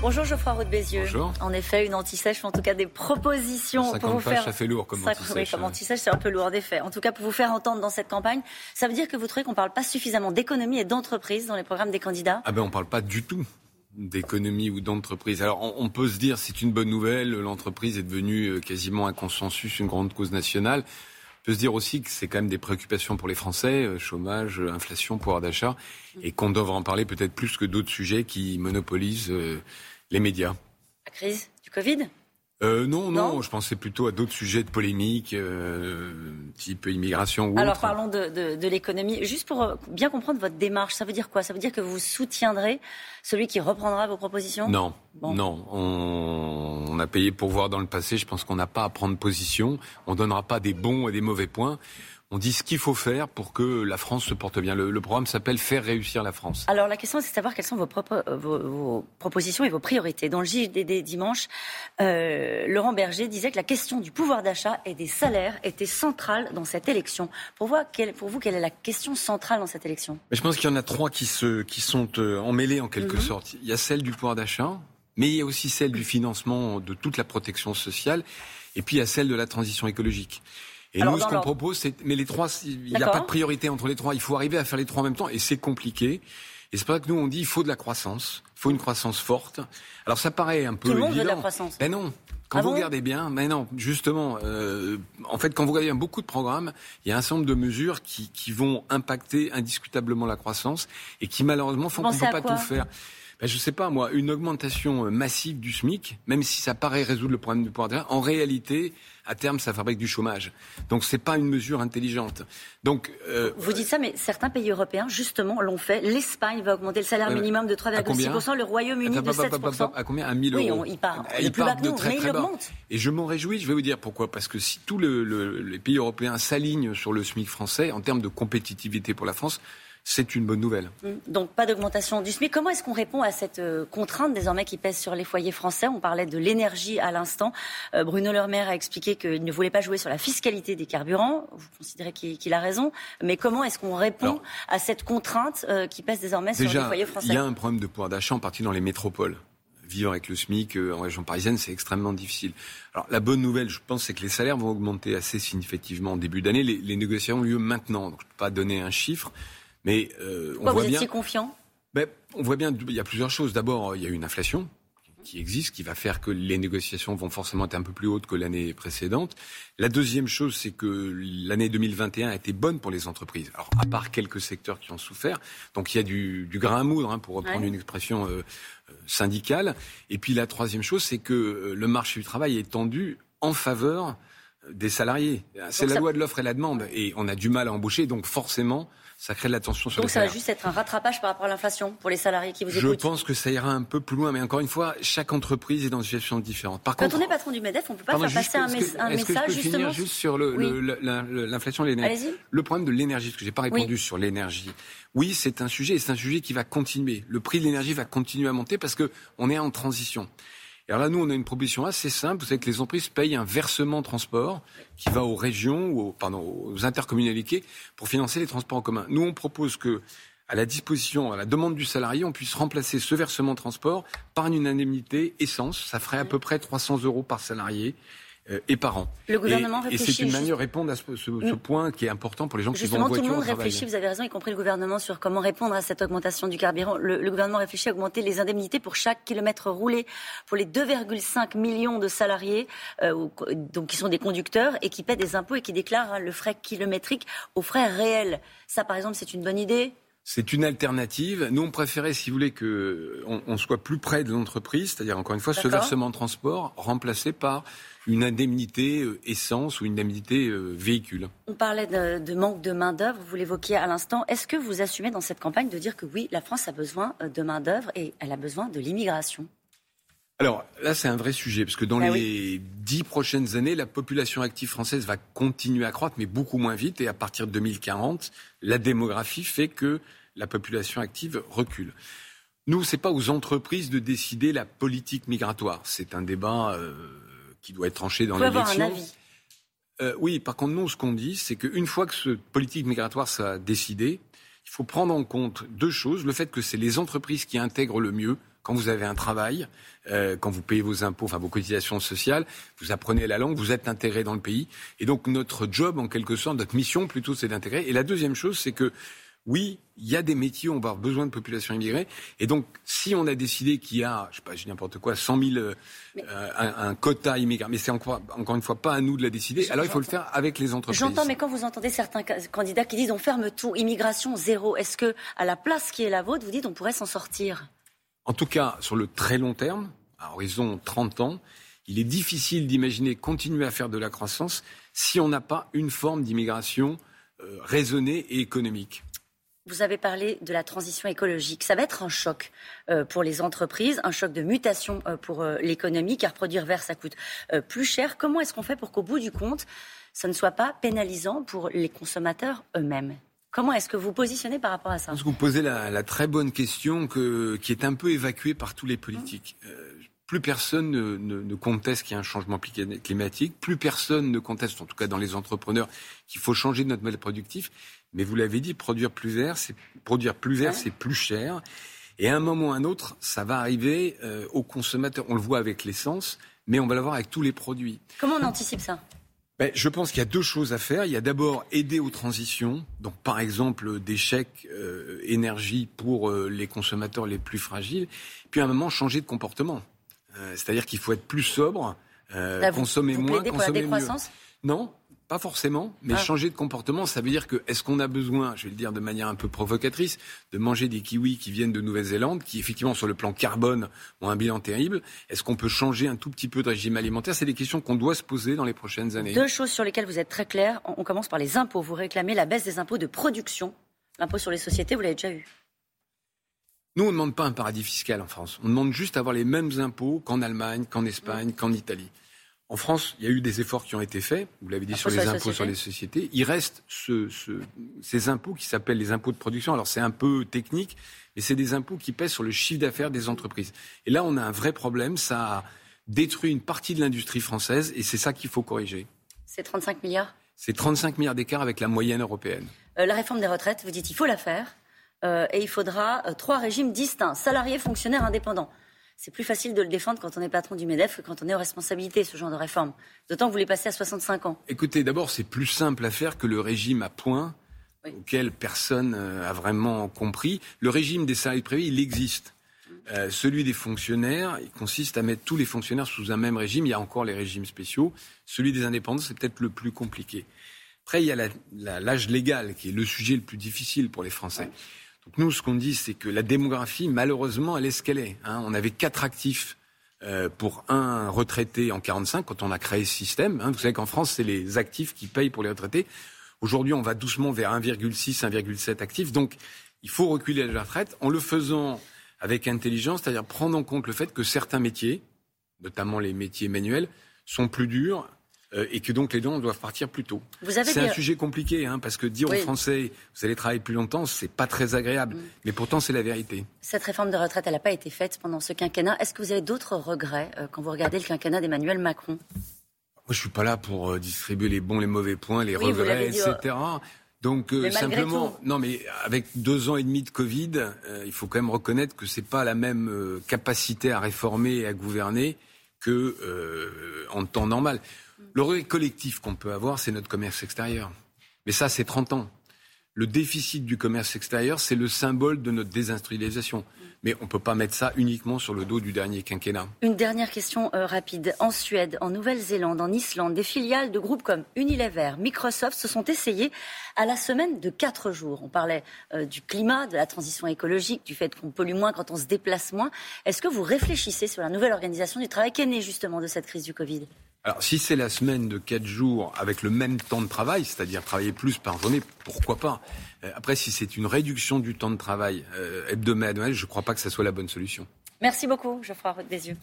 Bonjour Geoffroy Roux Bézieux. Bonjour. En effet, une anti-sèche, en tout cas des propositions 50 pour vous pages, faire. ça fait lourd comme anti-sèche, oui, comme hein. anti-sèche, c'est un peu lourd en effet. En tout cas, pour vous faire entendre dans cette campagne, ça veut dire que vous trouvez qu'on ne parle pas suffisamment d'économie et d'entreprise dans les programmes des candidats? Ah ben on parle pas du tout d'économie ou d'entreprise. Alors on, peut se dire c'est une bonne nouvelle, l'entreprise est devenue euh, quasiment un consensus, une grande cause nationale. On peut se dire aussi que c'est quand même des préoccupations pour les Français, euh, chômage, euh, inflation, pouvoir d'achat, et qu'on devrait en parler peut-être plus que d'autres sujets qui monopolisent les médias. La crise du Covid? Euh, non, non, Non je pensais plutôt à d'autres sujets de polémique, euh, type immigration ou Alors autre. parlons de, de- de l'économie. Juste pour euh, bien comprendre votre démarche, ça veut dire quoi? Ça veut dire que vous soutiendrez celui qui reprendra vos propositions? Non, Bon. non. On, on a payé pour voir dans le passé. Je pense qu'on n'a pas à prendre position. On donnera pas des bons et des mauvais points. On dit ce qu'il faut faire pour que la France se porte bien. Le, le programme s'appelle Faire réussir la France. Alors la question, c'est de savoir quelles sont vos, propres- euh, vos- vos propositions et vos priorités. Dans le JDD dimanche, euh, Laurent Berger disait que la question du pouvoir d'achat et des salaires était centrale dans cette élection. Pour vous, quelle, pour vous, quelle est la question centrale dans cette élection? Mais je pense qu'il y en a trois qui, se, qui sont euh, emmêlés en quelque Mhm. sorte. Il y a celle du pouvoir d'achat, mais il y a aussi celle du financement de toute la protection sociale, et puis il y a celle de la transition écologique. Et Alors, nous, ce qu'on propose, c'est, mais les trois, il n'y a pas de priorité entre les trois. Il faut arriver à faire les trois en même temps, et c'est compliqué. Et c'est pour ça que nous, on dit, il faut de la croissance. Il faut une croissance forte. Alors, ça paraît un peu Tout le monde veut de la évident. croissance. Ben non. Quand Ah vous bon regardez bien, mais non, justement, euh, en fait, quand vous regardez bien beaucoup de programmes, il y a un certain nombre de mesures qui, qui vont impacter indiscutablement la croissance et qui malheureusement font qu'on ne peut pas tout faire. Ben, je sais pas, moi, une augmentation euh, massive du SMIC, même si ça paraît résoudre le problème du pouvoir d'achat, en réalité, à terme, ça fabrique du chômage. Donc, c'est pas une mesure intelligente. Donc, euh, Vous dites ça, mais certains pays européens, justement, l'ont fait. L'Espagne va augmenter le salaire minimum de À combien 3,6%, le Royaume-Uni de Attends, attends, attends, 7%. attends, À combien? À 1000 Oui, euros. on- il part. Il de très, mais il très bas. augmente. Et je m'en réjouis, je vais vous dire pourquoi. Parce que si tous le- le- les pays européens s'alignent sur le SMIC français, en termes de compétitivité pour la France, c'est une bonne nouvelle. Donc pas d'augmentation du SMIC. Comment est-ce qu'on répond à cette euh, contrainte désormais qui pèse sur les foyers français? On parlait de l'énergie à l'instant. Euh, Bruno Le Maire a expliqué qu'il ne voulait pas jouer sur la fiscalité des carburants. Vous considérez qu'il a raison. Mais comment est-ce qu'on répond Alors, à cette contrainte euh, qui pèse désormais sur les foyers il français y a un problème de pouvoir d'achat, en partie dans les métropoles. Vivre avec le SMIC euh, en région parisienne, c'est extrêmement difficile. Alors, la bonne nouvelle, je pense, c'est que les salaires vont augmenter assez significativement en début d'année. Les, les négociations ont lieu maintenant. Donc, je ne peux pas donner un chiffre, mais euh, on Pourquoi voit vous bien. étiez confiant Ben, on voit bien, il y a plusieurs choses. D'abord, il y a une inflation qui existe, qui va faire que les négociations vont forcément être un peu plus hautes que l'année précédente. La deuxième chose, c'est que l'année 2021 a été bonne pour les entreprises. Alors, à part quelques secteurs qui ont souffert, donc il y a du, du grain à moudre, hein, pour reprendre Ouais. une expression euh, euh, syndicale. Et puis la troisième chose, c'est que le marché du travail est tendu en faveur des salariés. C'est Donc la ça- loi de l'offre et la demande, et on a du mal à embaucher, donc forcément, ça crée de la tension sur Donc les ça va juste être un rattrapage par rapport à l'inflation pour les salariés qui vous Je écoutent. pense que ça ira un peu plus loin, mais encore une fois, chaque entreprise est dans une situation différente. Par Quand contre, on est patron du MEDEF, on ne peut pas Pardon, faire passer un, mes- que- un est-ce que je message peux justement. finir juste sur le- Oui. le- l'inflation et l'énergie. Le problème de l'énergie, parce que j'ai pas répondu Oui. sur l'énergie. Oui, c'est un sujet, et c'est un sujet qui va continuer. Le prix de l'énergie va continuer à monter parce que on est en transition. Alors là, nous, on a une proposition assez simple. Vous savez que les entreprises payent un versement transport qui va aux régions ou aux, aux intercommunalités pour financer les transports en commun. Nous, on propose que, à la disposition, à la demande du salarié, on puisse remplacer ce versement transport par une indemnité essence. Ça ferait à peu près 300 euros par salarié et par an. Le gouvernement et, et réfléchit c'est une manière de répondre à ce, ce- ce Mm. point qui est important pour les gens qui vont en Justement, tout voiture le monde réfléchit, vous avez raison, y compris le gouvernement, sur comment répondre à cette augmentation du carburant. Le, le gouvernement réfléchit à augmenter les indemnités pour chaque kilomètre roulé pour les 2,5 millions de salariés euh, donc, qui sont des conducteurs et qui paient des impôts et qui déclarent hein, le frais kilométrique aux frais réels. Ça, par exemple, c'est une bonne idée C'est une alternative. Nous, on préférait, si vous voulez, que on, on soit plus près de l'entreprise, c'est-à-dire encore une fois, ce versement de transport remplacé par une indemnité euh, essence ou une indemnité euh, véhicule. On parlait de, de manque de main-d'œuvre, vous l'évoquiez à l'instant. Est-ce que vous assumez dans cette campagne de dire que oui, la France a besoin euh, de main-d'œuvre et elle a besoin de l'immigration? Alors là, c'est un vrai sujet, parce que dans Ah les dix prochaines années, la population active française va continuer à croître, mais beaucoup moins vite. Et à partir de 2040, la démographie fait que la population active recule. Nous, c'est pas aux entreprises de décider la politique migratoire. C'est un débat euh, qui doit être tranché dans l'élection. Euh, oui, par contre, nous, ce qu'on dit, c'est qu'une fois que ce politique migratoire sera décidé, il faut prendre en compte deux choses. Le fait que c'est les entreprises qui intègrent le mieux. Quand vous avez un travail, euh, quand vous payez vos impôts, enfin vos cotisations sociales, vous apprenez la langue, vous êtes intégré dans le pays. Et donc notre job, en quelque sorte, notre mission plutôt, c'est d'intégrer. Et la deuxième chose, c'est que oui, il y a des métiers où on va avoir besoin de population immigrée. Et donc, si on a décidé qu'il y a, je sais pas, je n'importe quoi, 100 000, euh, un, quota immigré, mais c'est encore, encore une fois pas à nous de la décider. Alors, il faut le faire avec les entreprises. J'entends, mais quand vous entendez certains candidats qui disent on ferme tout, immigration zéro, est-ce que à la place qui est la vôtre, vous dites on pourrait s'en sortir? En tout cas, sur le très long terme, à horizon 30 ans, il est difficile d'imaginer continuer à faire de la croissance si on n'a pas une forme d'immigration euh, raisonnée et économique. Vous avez parlé de la transition écologique. Ça va être un choc euh, pour les entreprises, un choc de mutation euh, pour l'économie, car produire vert, ça coûte plus cher. Comment est-ce qu'on fait pour qu'au bout du compte, ça ne soit pas pénalisant pour les consommateurs eux-mêmes? Comment est-ce que vous positionnez par rapport à ça Vous posez la, très bonne question qui est un peu évacuée par tous les politiques. plus personne ne, conteste qu'il y a un changement climatique, plus personne ne conteste, en tout cas dans les entrepreneurs, qu'il faut changer notre modèle productif. Mais vous l'avez dit, produire plus vert, c'est produire plus vert, c'est plus cher. Et à un moment ou à un autre, ça va arriver euh, aux consommateurs. On le voit avec l'essence, mais on va l'avoir avec tous les produits. Comment on anticipe ça? Ben, je pense qu'il y a deux choses à faire. Il y a d'abord aider aux transitions, donc par exemple des chèques euh, énergie pour euh, les consommateurs les plus fragiles, puis à un moment changer de comportement. C'est-à-dire qu'il faut être plus sobre, consommer moins, consommer mieux. Non, pas forcément, mais ah. changer de comportement, ça veut dire que est-ce qu'on a besoin, je vais le dire de manière un peu provocatrice, de manger des kiwis qui viennent de Nouvelle-Zélande, qui effectivement sur le plan carbone ont un bilan terrible? Est-ce qu'on peut changer un tout petit peu de régime alimentaire? C'est des questions qu'on doit se poser dans les prochaines années. Deux choses sur lesquelles vous êtes très clair. On commence par les impôts. Vous réclamez la baisse des impôts de production. L'impôt sur les sociétés, vous l'avez déjà eu. Nous, on ne demande pas un paradis fiscal en France. On demande juste d'avoir les mêmes impôts qu'en Allemagne, qu'en Espagne, qu'en Italie. En France, il y a eu des efforts qui ont été faits, vous l'avez dit, sur les impôts sur les sociétés. Il reste ces impôts qui s'appellent les impôts de production. Alors c'est un peu technique, mais c'est des impôts qui pèsent sur le chiffre d'affaires des entreprises. Et là, on a un vrai problème. Ça a détruit une partie de l'industrie française et c'est ça qu'il faut corriger. C'est 35 milliards? C'est 35 milliards d'écart avec la moyenne européenne. Euh, la réforme des retraites, vous dites qu'il faut la faire. Euh, et il faudra euh, trois régimes distincts, salariés, fonctionnaires, indépendants c'est plus facile de le défendre quand on est patron du MEDEF que quand on est aux responsabilités, ce genre de réforme. D'autant que vous voulez passer à 65 ans. Écoutez, d'abord, c'est plus simple à faire que le régime à points auquel personne euh, a vraiment compris. Le régime des salariés privés, il existe. Euh, celui des fonctionnaires, il consiste à mettre tous les fonctionnaires sous un même régime. Il y a encore les régimes spéciaux. Celui des indépendants, c'est peut-être le plus compliqué. Après, il y a l'âge légal, qui est le sujet le plus difficile pour les Français nous, ce qu'on dit, c'est que la démographie, malheureusement, elle est ce qu'elle est. Hein. On avait quatre actifs euh, pour un retraité en 45 quand on a créé ce système. Hein. Vous savez qu'en France, c'est les actifs qui payent pour les retraités. Aujourd'hui, on va doucement vers 1,6, 1,7 actifs. Donc, il faut reculer la retraite en le faisant avec intelligence, c'est-à-dire prendre en compte le fait que certains métiers, notamment les métiers manuels, sont plus durs euh, et que donc les dons doivent partir plus tôt. C'est un sujet compliqué, hein, parce que dire aux Français vous allez travailler plus longtemps, c'est pas très agréable, mm. mais pourtant c'est la vérité. Cette réforme de retraite, elle n'a pas été faite pendant ce quinquennat. Est-ce que vous avez d'autres regrets euh, quand vous regardez le quinquennat d'Emmanuel Macron? Moi, je suis pas là pour euh, distribuer les bons, les mauvais points, les regrets, etc. Donc simplement, non, mais avec deux ans et demi de Covid, il faut quand même reconnaître que c'est pas la même capacité à réformer et à gouverner que en temps normal. Le regret collectif qu'on peut avoir, c'est notre commerce extérieur. Mais ça, c'est 30 ans. Le déficit du commerce extérieur, c'est le symbole de notre désindustrialisation. Mais on ne peut pas mettre ça uniquement sur le dos du dernier quinquennat. Une dernière question euh, rapide. En Suède, en Nouvelle-Zélande, en Islande, des filiales de groupes comme Unilever, Microsoft se sont essayées à la semaine de 4 jours. On parlait euh, du climat, de la transition écologique, du fait qu'on pollue moins quand on se déplace moins. Est-ce que vous réfléchissez sur la nouvelle organisation du travail qui est née justement de cette crise du Covid? Alors, si c'est la semaine de 4 jours avec le même temps de travail, c'est-à-dire travailler plus par journée, pourquoi pas? Euh, Après, si c'est une réduction du temps de travail euh, hebdomadaire, je ne crois pas que ce soit la bonne solution. Merci beaucoup, Geoffroy des yeux.